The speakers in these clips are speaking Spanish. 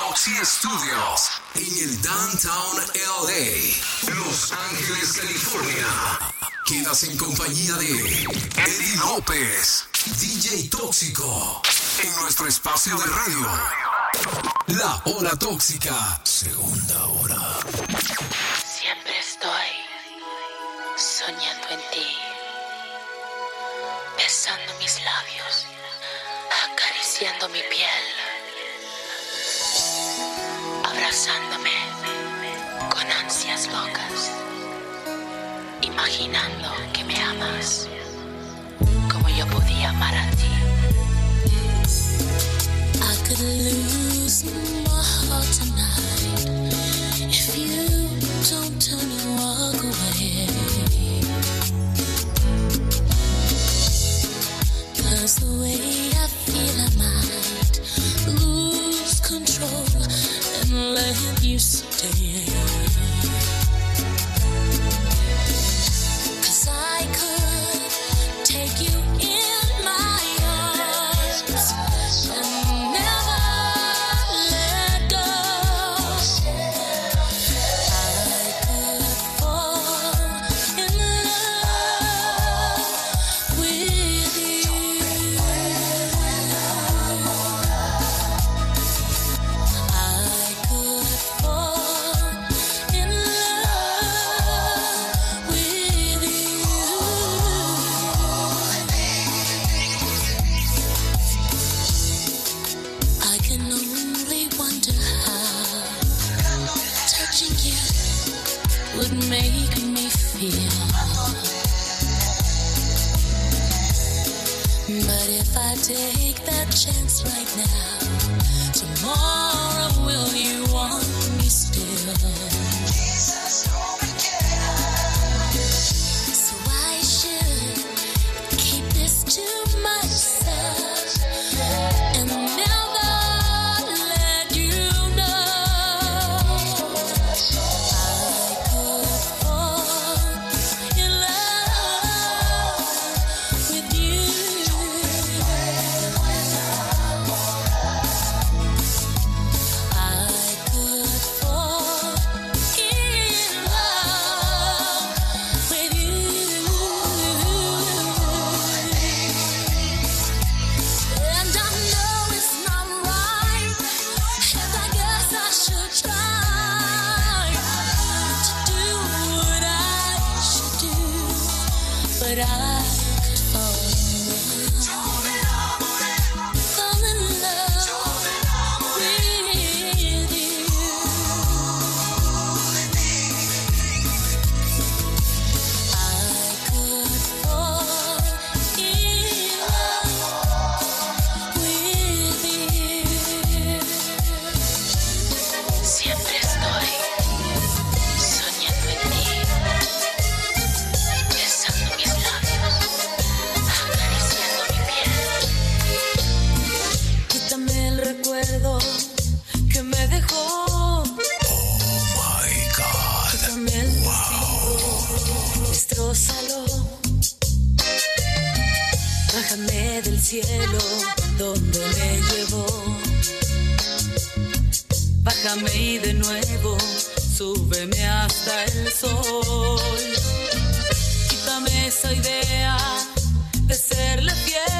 Toxi Studios en el Downtown LA, Los Ángeles, California. Quedas en compañía de Eddie López, DJ Tóxico, en nuestro espacio de radio. La Hora Tóxica, segunda hora. Siempre estoy soñando en ti, besando mis labios, acariciando mi piel, ansias locas, imaginando que me amas como yo podía amar a ti. I could lose my heart tonight if you don't turn and walk away. Cause the way I feel, I might lose control and let you stay. Make me feel. But if I take that chance right now, tomorrow will you want me still? Y de nuevo súbeme hasta el sol. Quítame esa idea de serle fiel.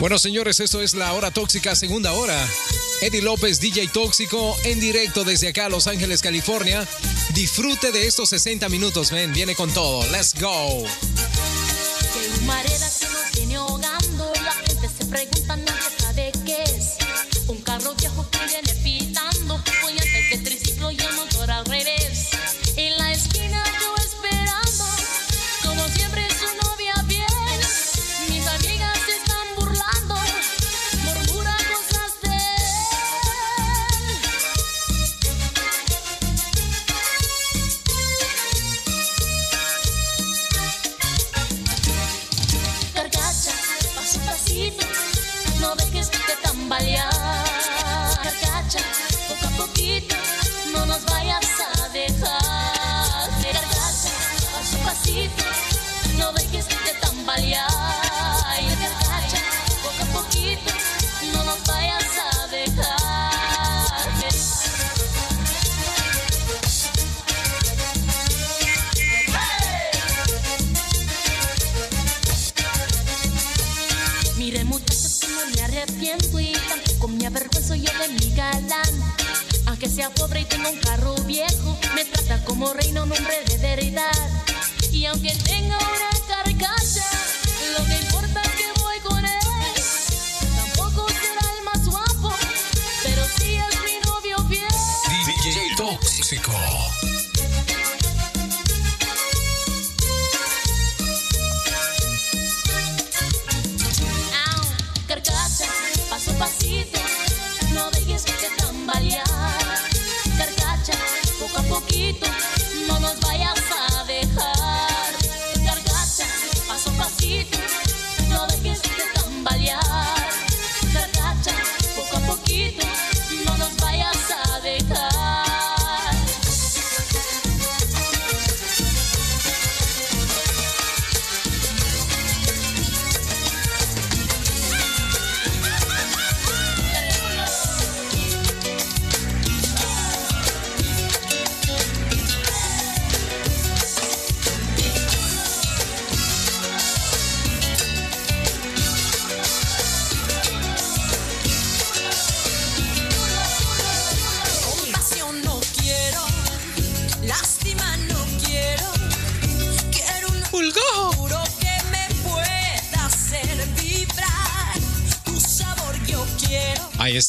Bueno, señores, esto es la hora tóxica, segunda hora. Eddie López, DJ Tóxico, en directo desde acá, Los Ángeles, California. Disfrute de estos 60 minutos, ven, viene con todo. Let's go.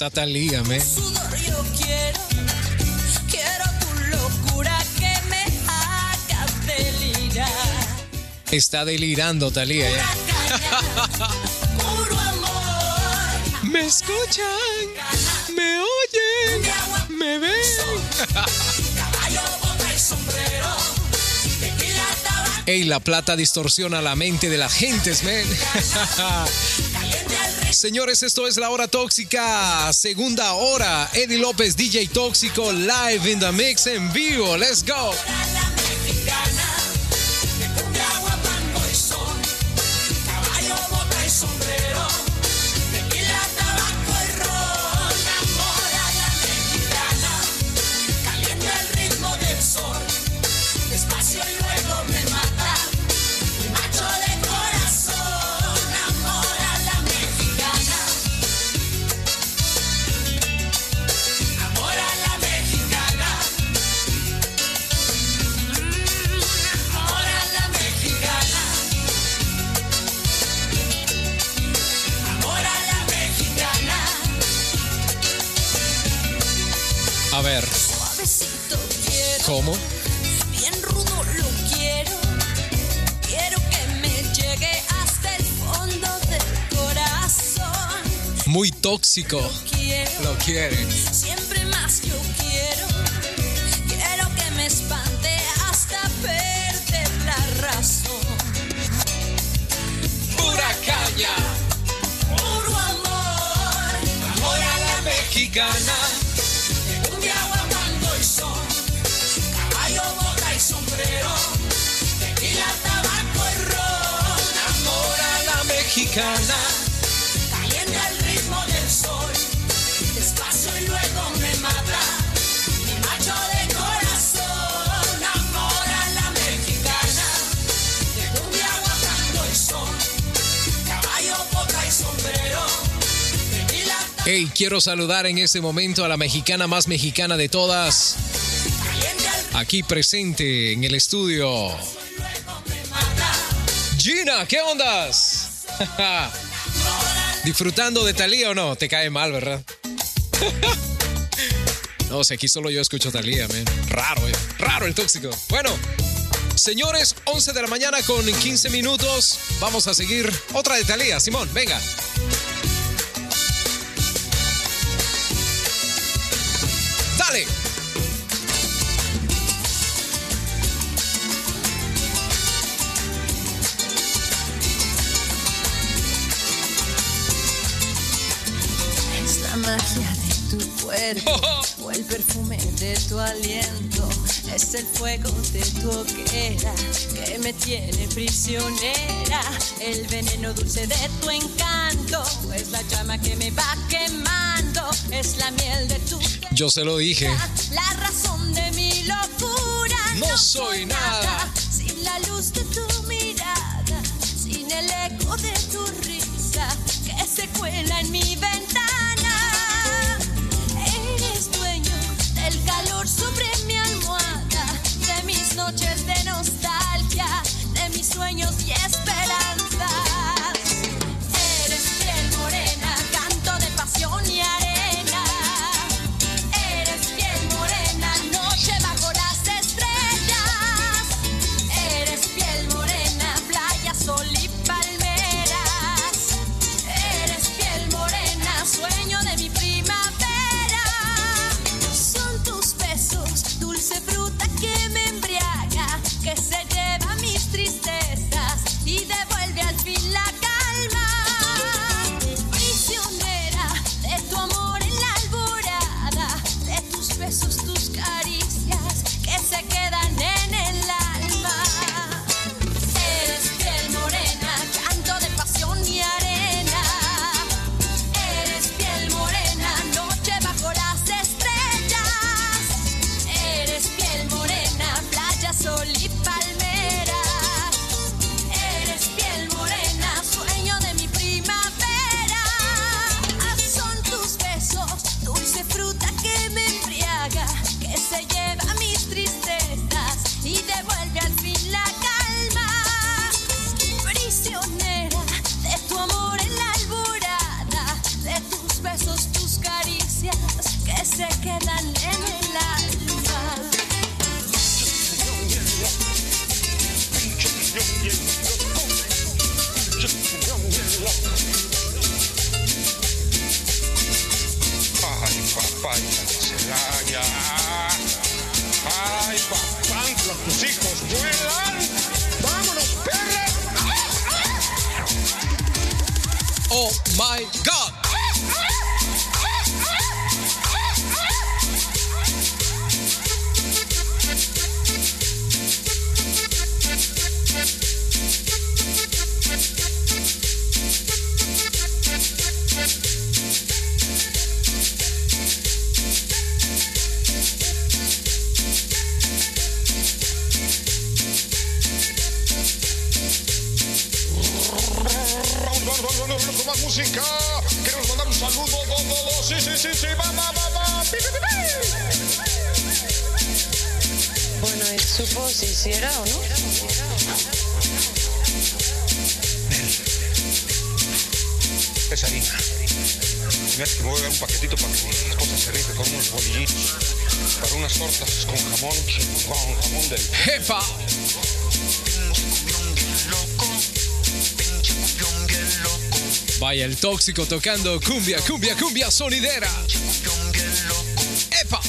Está Talía, man. sudor yo quiero. Quiero tu locura que me haga delirar. Está delirando Talía. Me escuchan, me oyen, me ven. Ey, la plata distorsiona la mente de la gente, man. Señores, esto es la hora tóxica, segunda hora. Eddie López, DJ Tóxico, live in the mix en vivo. Let's go. Tóxico. Lo quiere. siempre más yo quiero. Quiero que me espante hasta perder la razón. Pura caña. Puro amor, amor a la Mexicana. cumbia, guapango y son, caballo, bota y sombrero, tequila, tabaco y ron, Amor a la mexicana. Quiero saludar en este momento a la mexicana más mexicana de todas. Aquí presente en el estudio. Gina, ¿qué ondas? ¿Disfrutando de Talía o no? Te cae mal, ¿verdad? no, si aquí solo yo escucho Talía, man. Raro, eh. Raro el tóxico. Bueno, señores, 11 de la mañana con 15 minutos. Vamos a seguir otra de Talía. Simón, venga. Dale. Es la magia de tu cuerpo o el perfume de tu aliento. Es el fuego de tu hoguera que me tiene prisionera. El veneno dulce de tu encanto es la llama que me va quemando. Es la miel de tu Yo se lo dije. la razón de mi locura. No soy nada. sin la luz de tu mirada, sin el eco de tu risa que se cuela en mi ventana. Eres dueño del el calor sobre mi almohada, de mis noches de nostalgia, de mis sueños y esperanzas. Tóxico tocando cumbia, cumbia, cumbia sonidera. ¡Epa!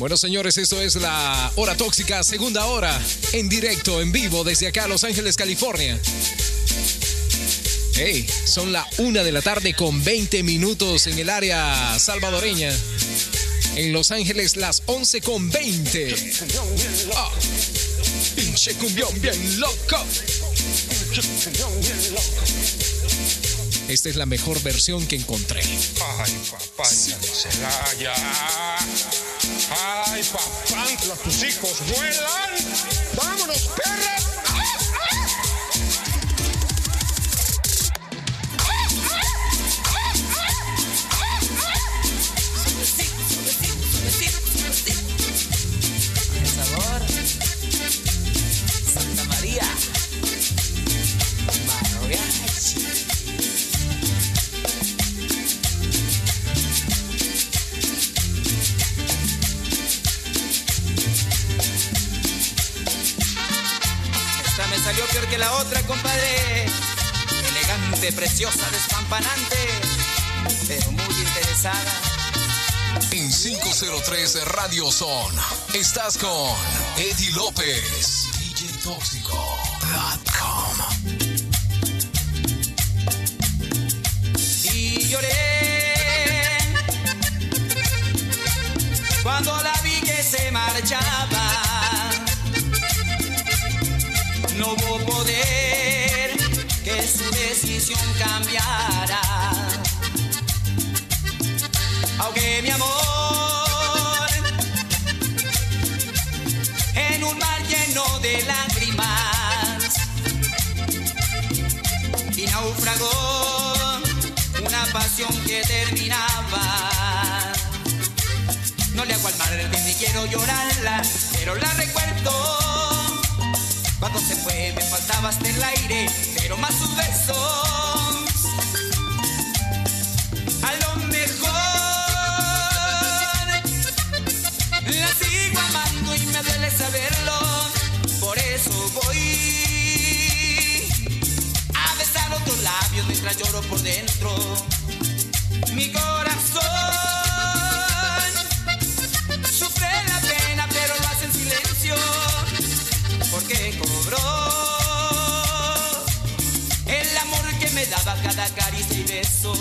Bueno, señores, esto es la hora tóxica, segunda hora, en directo, en vivo, desde acá, Los Ángeles, California. Hey, son la una de la tarde con 20 minutos en el área salvadoreña. En Los Ángeles, las 11 con 20. Ah, pinche cumbión bien loco. Esta es la mejor versión que encontré. Ay, papá, Celaya. Ay, papá, tus hijos vuelan. Vámonos, perra. Compadre. Elegante, preciosa, despampanante, pero muy interesada. En 503 Radio Son, estás con Eddie López, DJTóxico.com. y lloré cuando la vi que se marchaba. su decisión cambiará. Aunque mi amor en un mar lleno de lágrimas y naufragó una pasión que terminaba. No le hago al mar ni quiero llorarla, pero la recuerdo. Cuando se fue me faltaba hasta el aire, pero más sus versos. A lo mejor la sigo amando y me duele saberlo, por eso voy a besar otros labios mientras lloro por dentro. Mi corazón. dabas cada caricia y beso.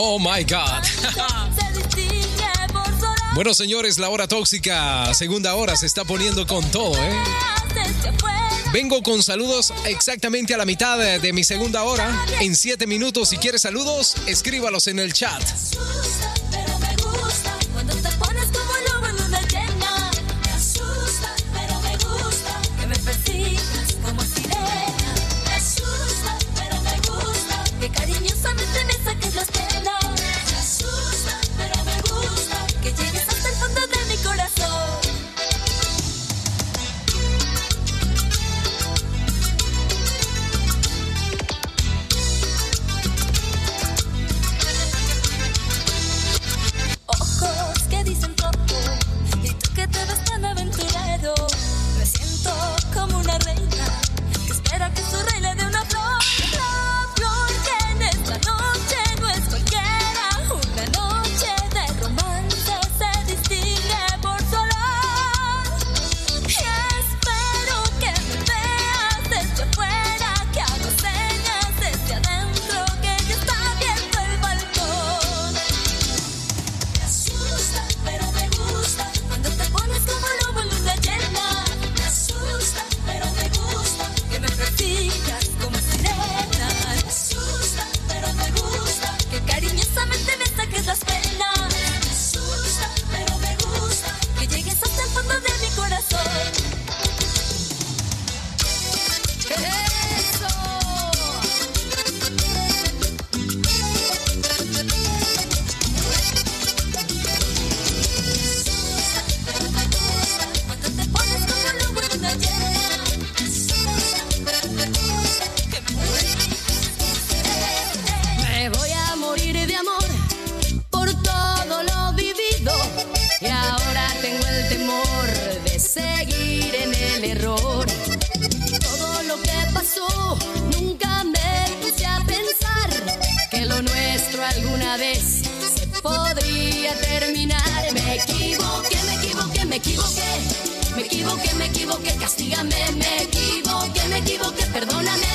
Oh my God. bueno, señores, la hora tóxica, segunda hora, se está poniendo con todo, ¿eh? Vengo con saludos exactamente a la mitad de, mi segunda hora. En siete minutos, si quieres saludos, escríbalos en el chat. que lo nuestro alguna vez se podría terminar. Me equivoqué, me equivoqué, me equivoqué. Me equivoqué, me equivoqué, castígame. Me equivoqué, me equivoqué, perdóname.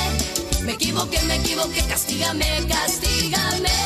Me equivoqué, me equivoqué, castígame, castígame.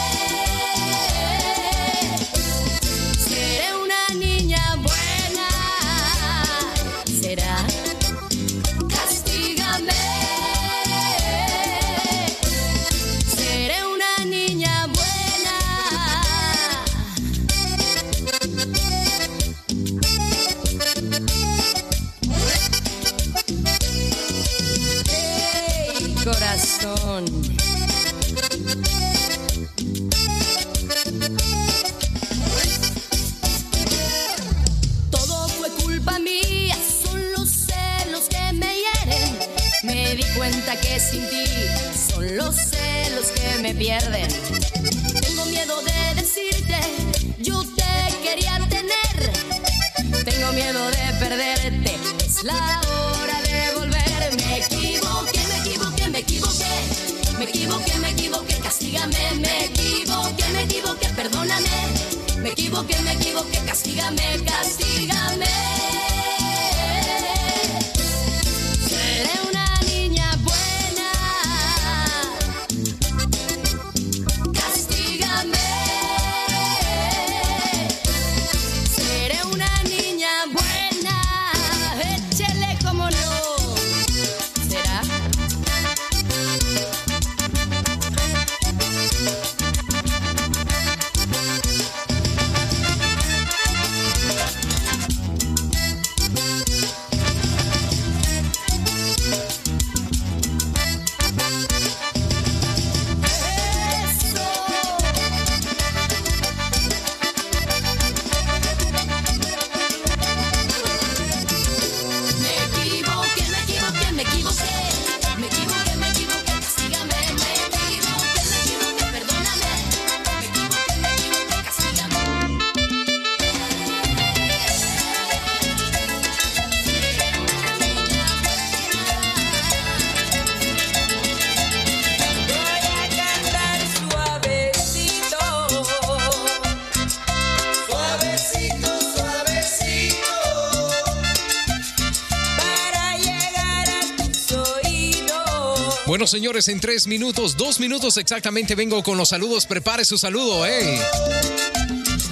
Señores, en tres minutos, dos minutos exactamente, vengo con los saludos. Prepare su saludo, ¿eh?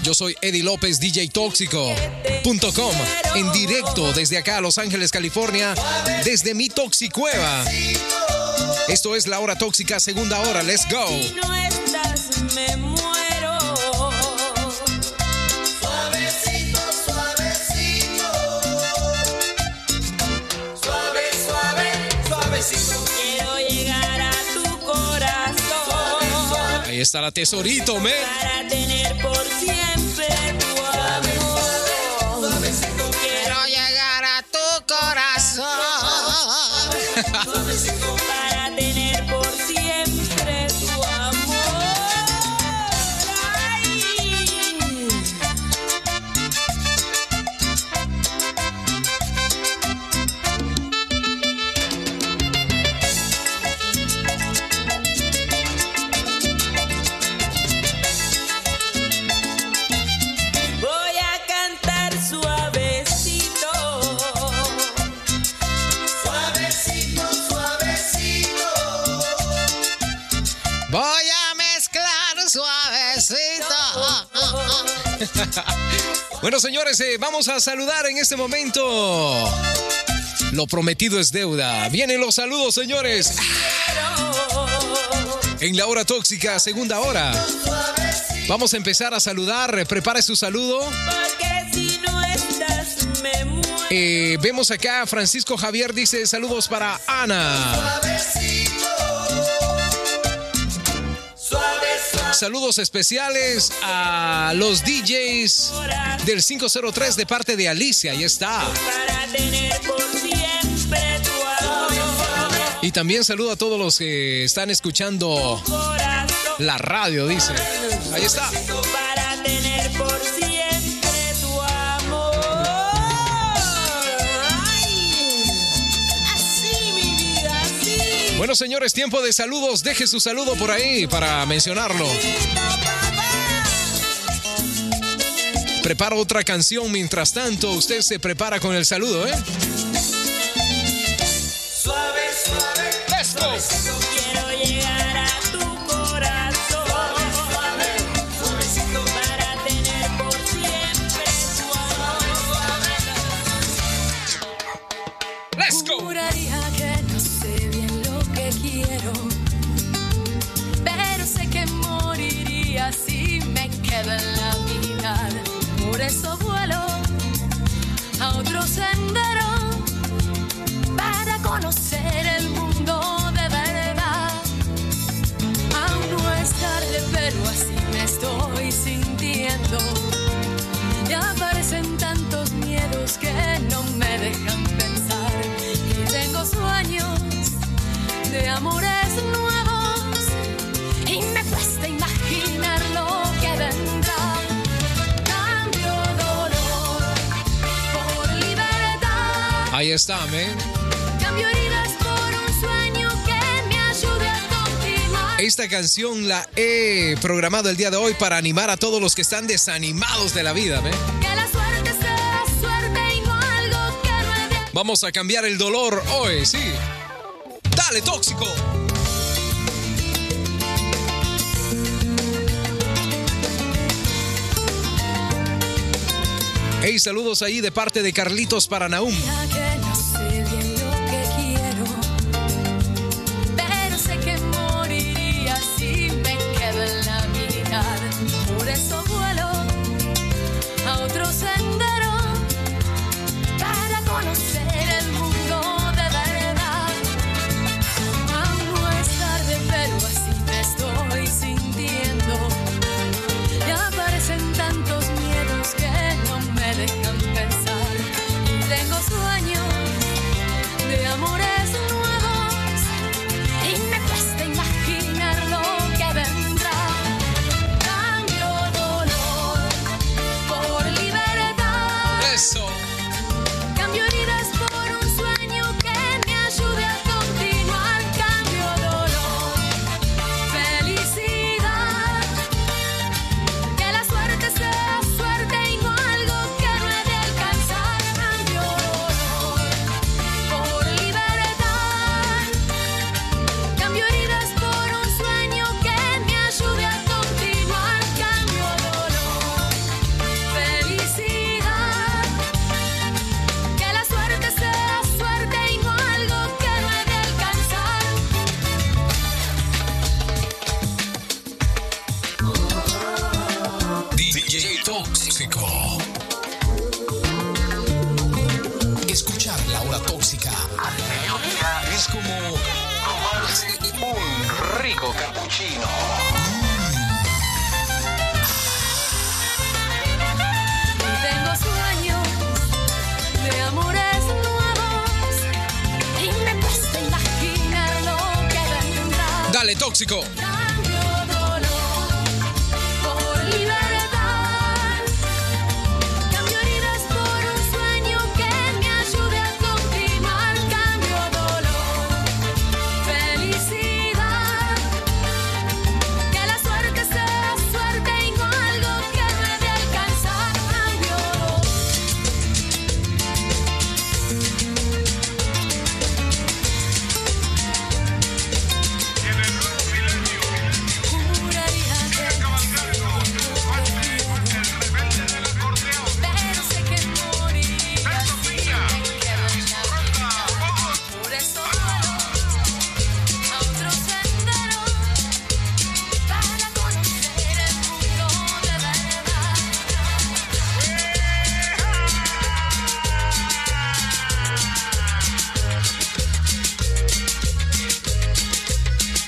Yo soy Eddie López, DJ Tóxico.com, en directo desde acá, Los Ángeles, California, desde mi Toxicueva. Esto es la hora tóxica, segunda hora. Let's go. Ahí está la tesorito, me. Bueno, señores, eh, vamos a saludar en este momento. Lo prometido es deuda. Vienen los saludos, señores. En la hora tóxica, segunda hora. Vamos a empezar a saludar. Prepare su saludo. Porque si no estás, me muero. Eh, vemos acá, Francisco Javier dice saludos para Ana. Saludos especiales a los DJs del 503 de parte de Alicia. Ahí está. Y también saludo a todos los que están escuchando la radio, dice. Ahí está. Bueno, señores, tiempo de saludos. Deje su saludo por ahí para mencionarlo. Preparo otra canción mientras tanto. Usted se prepara con el saludo, ¿eh? Suave, suave. Let's go. Amores nuevos. Y me cuesta imaginar lo que vendrá. Cambio dolor por libertad. Ahí está, men. Cambio heridas por un sueño que me ayude a continuar. Esta canción la he programado el día de hoy para animar a todos los que están desanimados de la vida, de Vamos a cambiar el dolor hoy, sí. Dale, tóxico. Hey, saludos ahí de parte de Carlitos para Naum.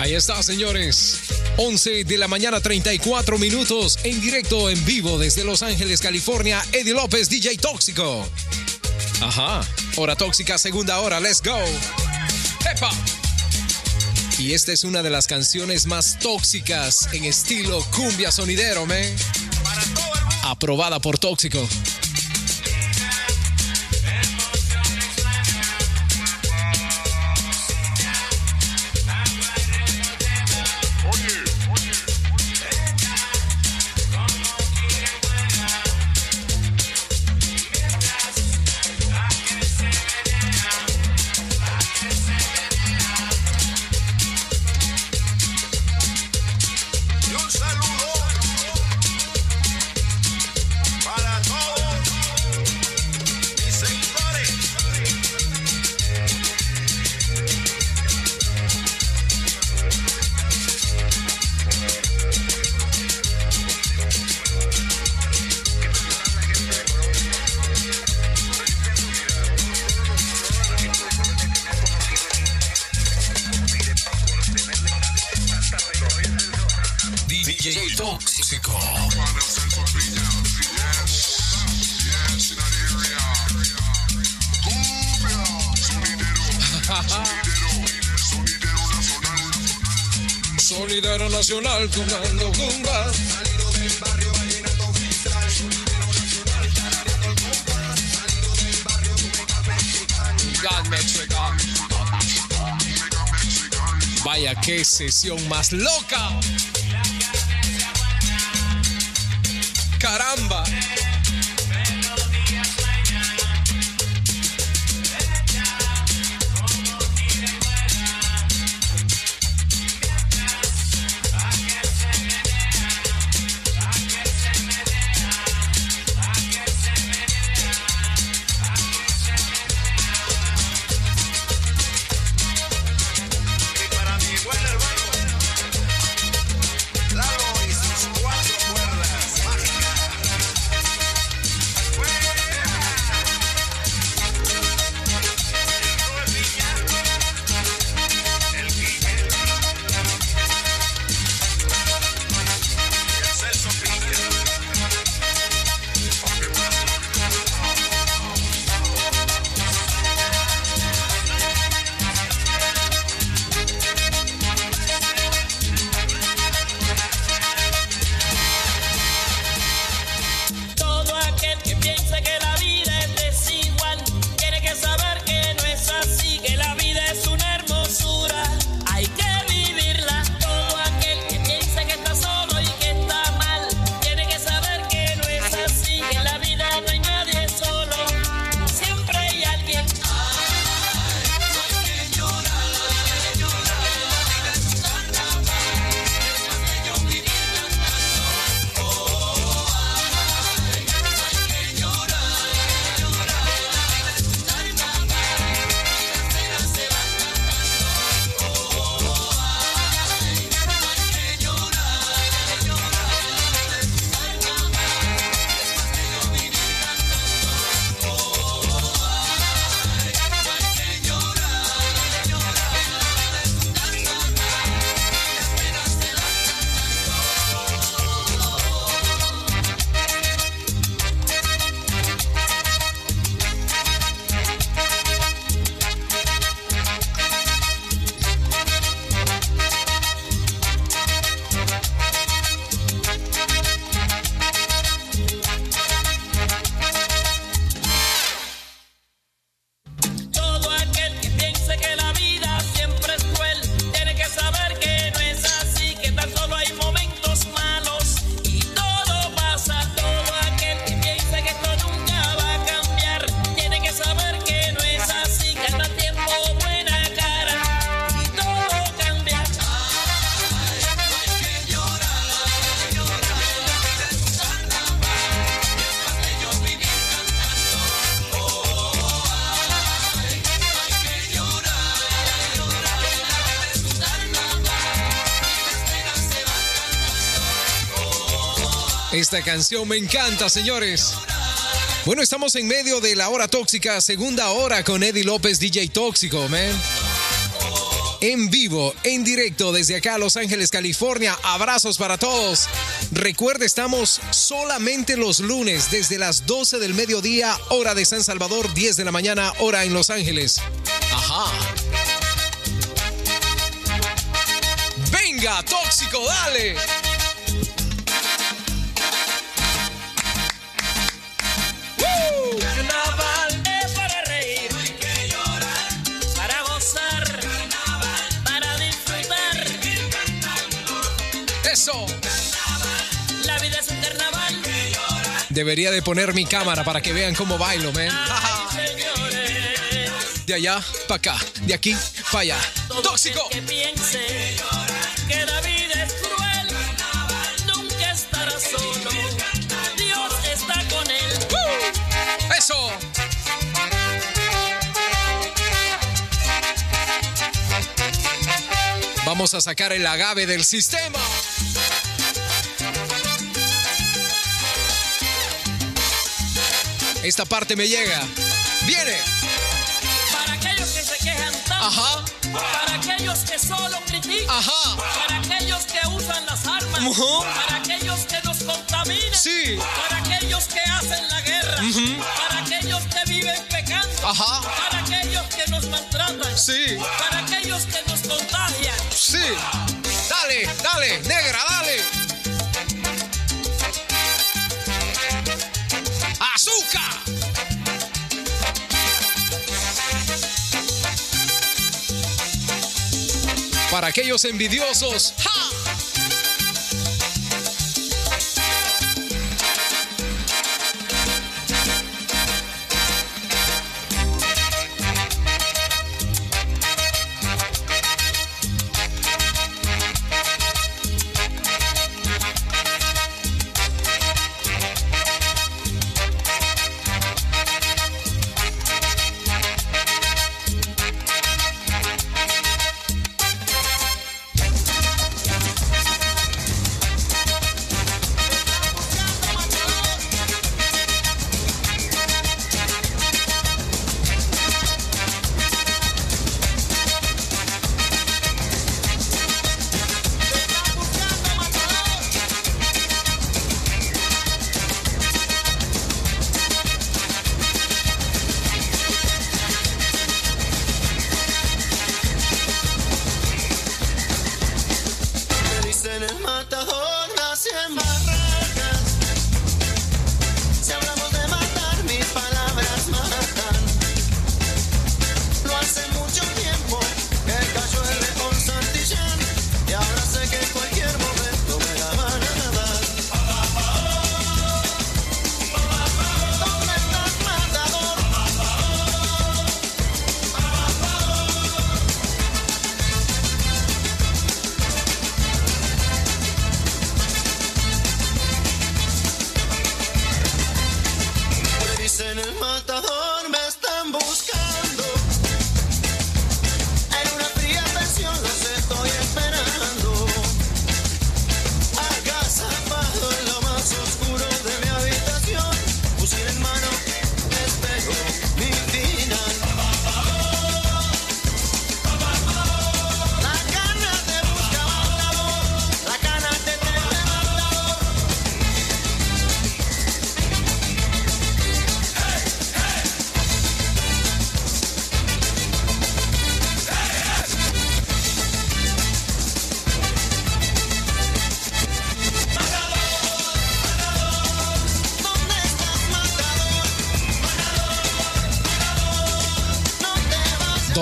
Ahí está, señores. 11 de la mañana, 34 minutos, en directo, en vivo, desde Los Ángeles, California, Eddie López, DJ Tóxico. Ajá, hora tóxica, segunda hora, let's go. ¡Epa! Y esta es una de las canciones más tóxicas en estilo cumbia sonidero, man. Aprobada por Tóxico. más loca. Caramba. Esta canción me encanta, señores. Bueno, estamos en medio de la hora tóxica, segunda hora con Eddie López, DJ Tóxico, man. En vivo, en directo desde acá, Los Ángeles, California. Abrazos para todos. Recuerde, estamos solamente los lunes desde las 12 del mediodía, hora de San Salvador, 10 de la mañana, hora en Los Ángeles. Ajá. Venga, tóxico, dale. Eso. La vida es un carnaval, Debería de poner mi cámara para que vean cómo bailo, man. De allá para acá, de aquí para allá. ¡Tóxico! Que piense que la vida es cruel, nunca estará solo. Dios está con él. ¡Eso! Vamos a sacar el agave del sistema. Esta parte me llega. Viene. Para aquellos que se quejan tanto, Ajá. para aquellos que solo critican, Ajá. para aquellos que usan las armas, Ujú. para aquellos que nos contaminan, Sí. para aquellos que hacen la guerra, Ujú. para aquellos que viven pecando, Ajá. para aquellos que nos maltratan, Sí. para aquellos que nos contagian. Sí. Dale, dale, negra, dale. Para aquellos envidiosos.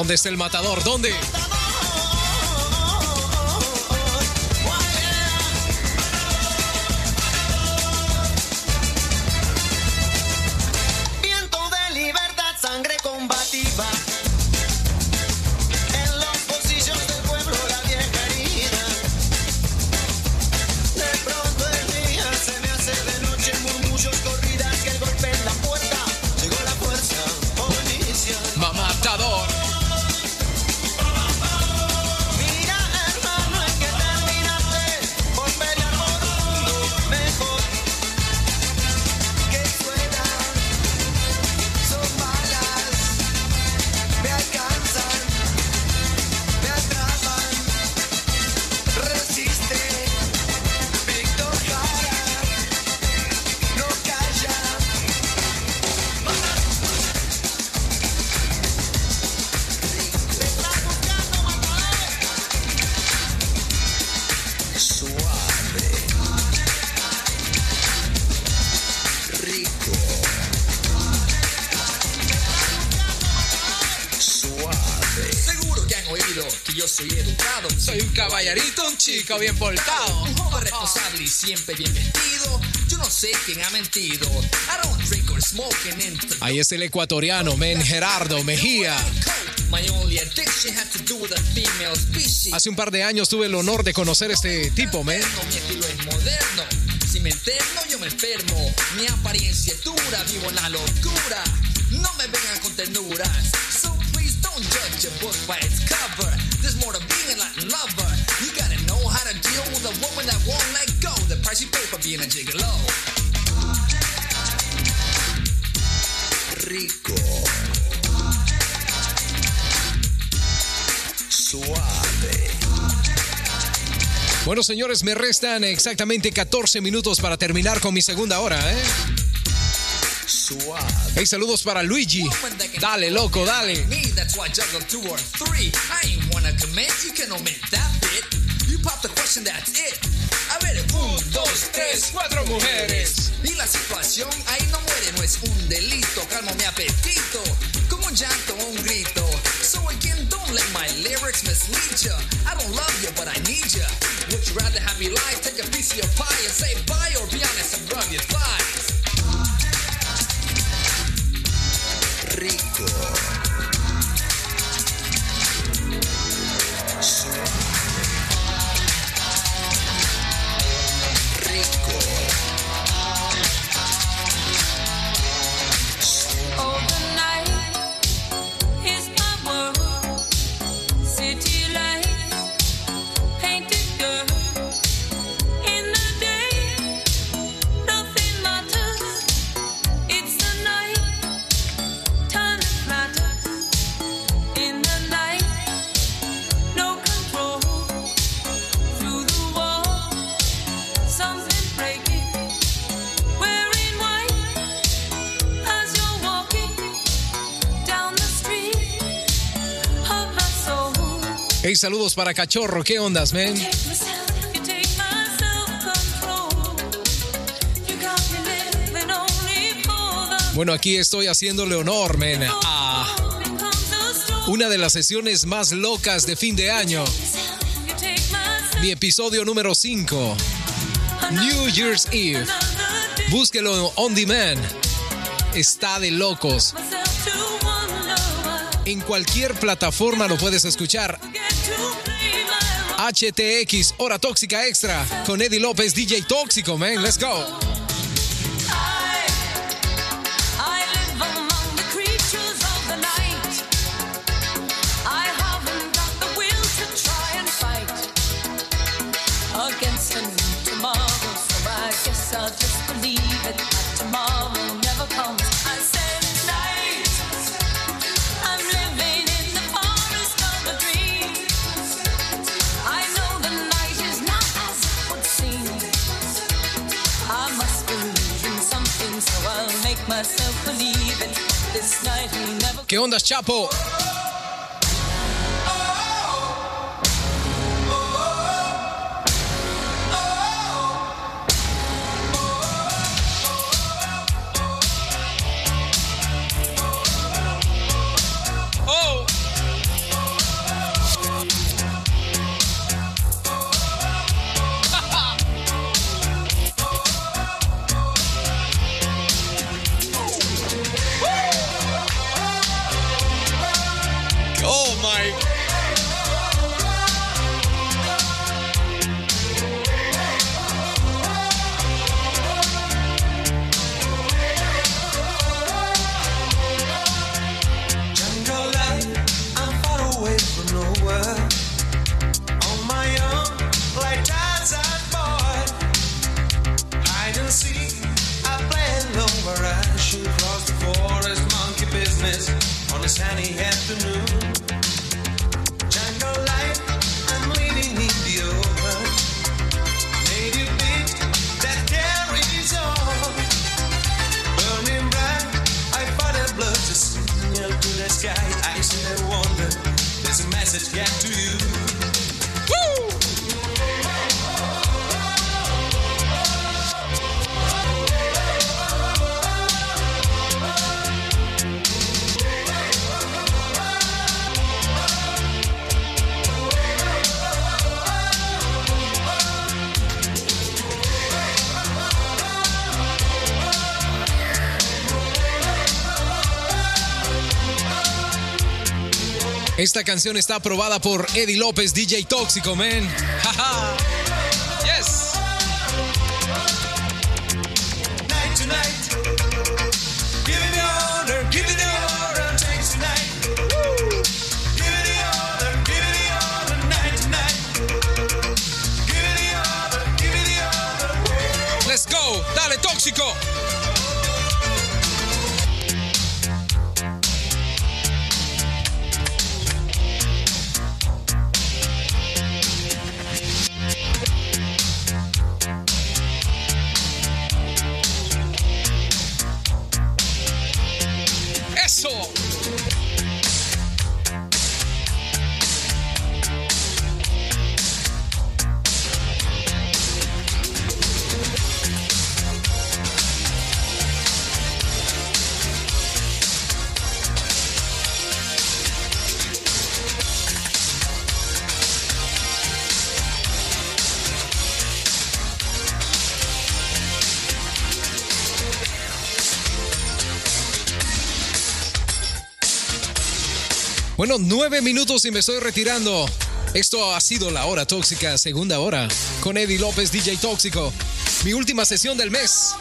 ¿Dónde el matador? ¿Dónde? Chico bien portado. Un joven responsable y siempre bien vestido. Yo no sé quién ha mentido. I don't drink or smoke and Ahí es el ecuatoriano, men Gerardo Mejía. Hace un par de años tuve el honor de conocer este tipo, men. Mi estilo es moderno. Si me enterno, yo me enfermo. Mi apariencia es dura, vivo en la locura. No me vengan con ternuras. So please don't judge a book by its cover. Bueno, señores, me restan exactamente 14 minutos para terminar con mi segunda hora, ¿eh? Hey, saludos para Luigi. Dale, loco, dale. Me, that's why juggle two or three. I ain't wanna commit, you can omit that bit. You pop the question, that's it. Un, dos, tres, cuatro mujeres. Y la situación ahí no muere, no es un delito. Calmo mi apetito, como un llanto o un grito. So again, don't let my lyrics mislead ya. I don't love you, but I need ya. Would you rather have me lie, take a piece of your pie and say bye, or be honest and rub your thighs? Rico. Saludos para Cachorro. ¿Qué ondas, men? Bueno, aquí estoy haciéndole honor, men, una de las sesiones más locas de fin de año. Mi episodio número 5. New Year's Eve. Búsquelo on demand. Está de locos. En cualquier plataforma lo puedes escuchar. HTX, Hora Tóxica Extra, con Eddie López, DJ Tóxico, man. Let's go. ¿Qué ondas, Chapo? Sunny afternoon. Esta canción está aprobada por Eddie López, DJ Tóxico, man. Bueno, nueve minutos y me estoy retirando. Esto ha sido la hora tóxica, segunda hora, con Eddie López, DJ Tóxico. Mi última sesión del mes.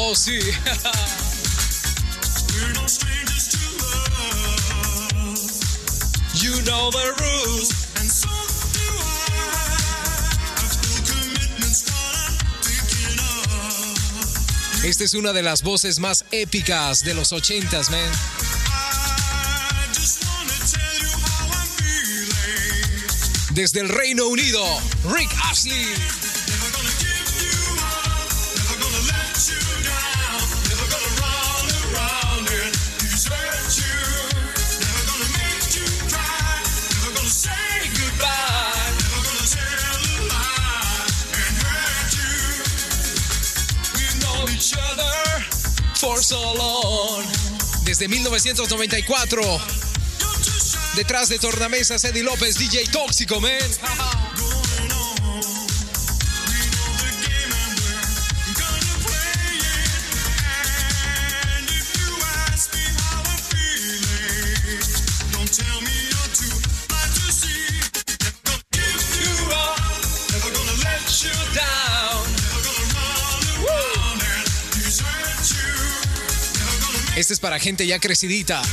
Oh, sí. you know the rules. And so do I. Esta es una de las voces más épicas de los ochentas, man. Desde el Reino Unido, Rick Ashley. Desde 1994. Detrás de tornamesa Eddie López, DJ Tóxico, man. gente ya crecidita.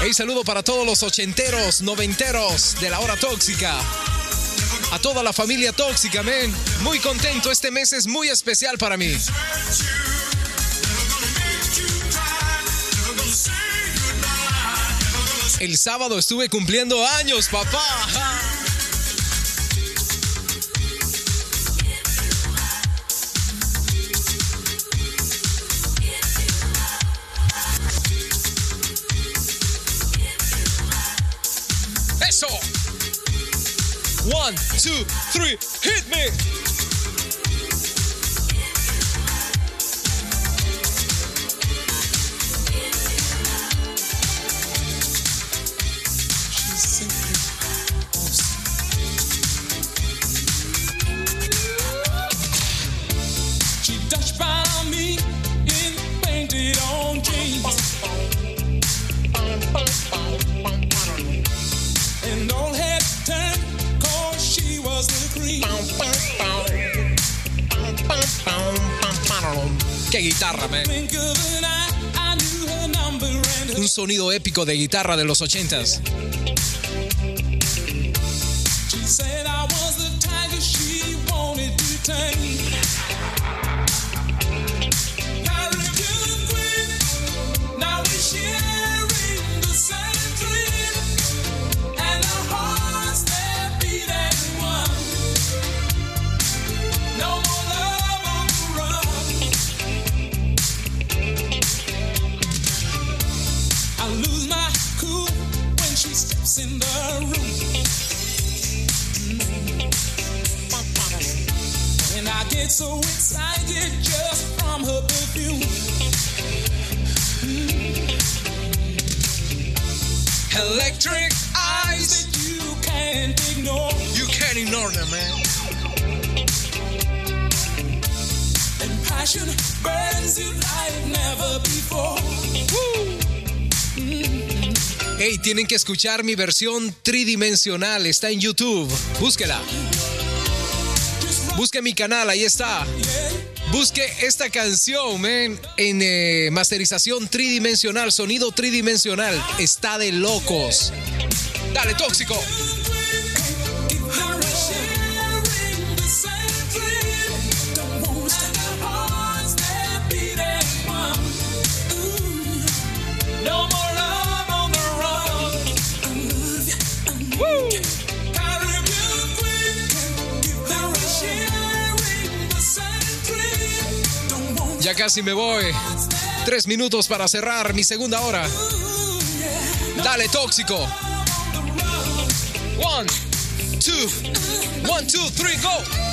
Hey, saludo para todos los ochenteros, noventeros de la hora tóxica. A toda la familia tóxica, men. Muy contento, este mes es muy especial para mí. El sábado estuve cumpliendo años, papá. One, two, three, hit me! Guitarra, man. Un sonido épico de guitarra de los ochentas. Escuchar mi versión tridimensional. Está en YouTube. Búsquela. Busque mi canal, ahí está. Busque esta canción, man, en eh, masterización tridimensional, sonido tridimensional. Está de locos. Dale, tóxico. Ya casi me voy. Tres minutos para cerrar mi segunda hora. Dale, tóxico. One, two, one, two, three, go.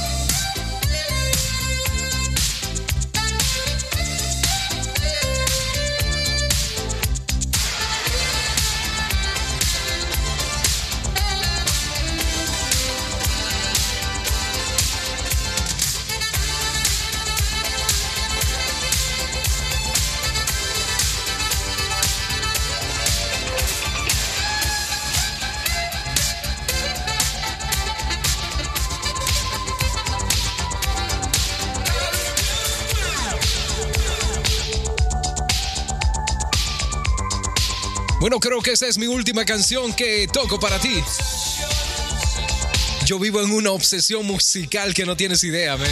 Bueno, creo que esa es mi última canción que toco para ti. Yo vivo en una obsesión musical que no tienes idea, man.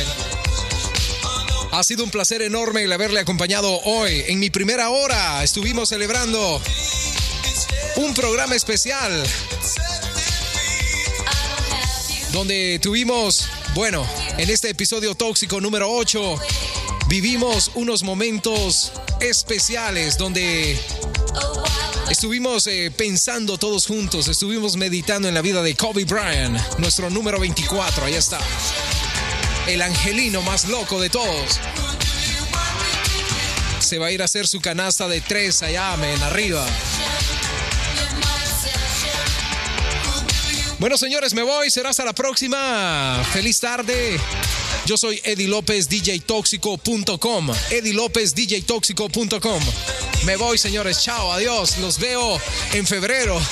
Ha sido un placer enorme el haberle acompañado hoy. En mi primera hora estuvimos celebrando un programa especial donde tuvimos, bueno, en este episodio tóxico número 8, vivimos unos momentos especiales donde estuvimos eh, pensando todos juntos, estuvimos meditando en la vida de Kobe Bryant, nuestro número 24, ahí está. El angelino más loco de todos. Se va a ir a hacer su canasta de tres allá, men, arriba. Bueno, señores, me voy. Será hasta la próxima. Feliz tarde. Yo soy Eddie López, DJTóxico.com. Eddie López, DJTóxico.com. Me voy, señores. Chao, adiós. Los veo en febrero.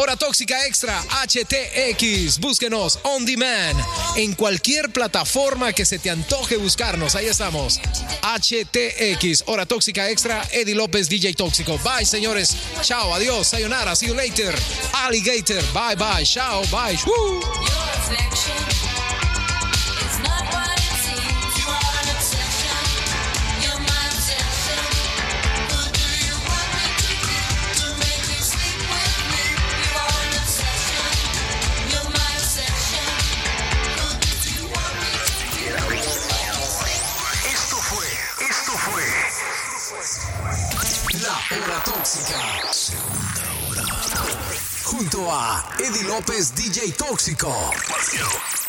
Hora Tóxica Extra, HTX. Búsquenos on demand en cualquier plataforma que se te antoje buscarnos. Ahí estamos. HTX, Hora Tóxica Extra, Eddie López, DJ Tóxico. Bye, señores. Chao, adiós. Sayonara. See you later. Alligator. Bye, bye. Chao, bye. Woo. Tóxica. Segunda hora. Junto a Eddie López, DJ Tóxico.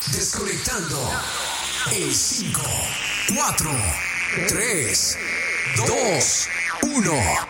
Desconectando el 5, 4, 3, 2, 1.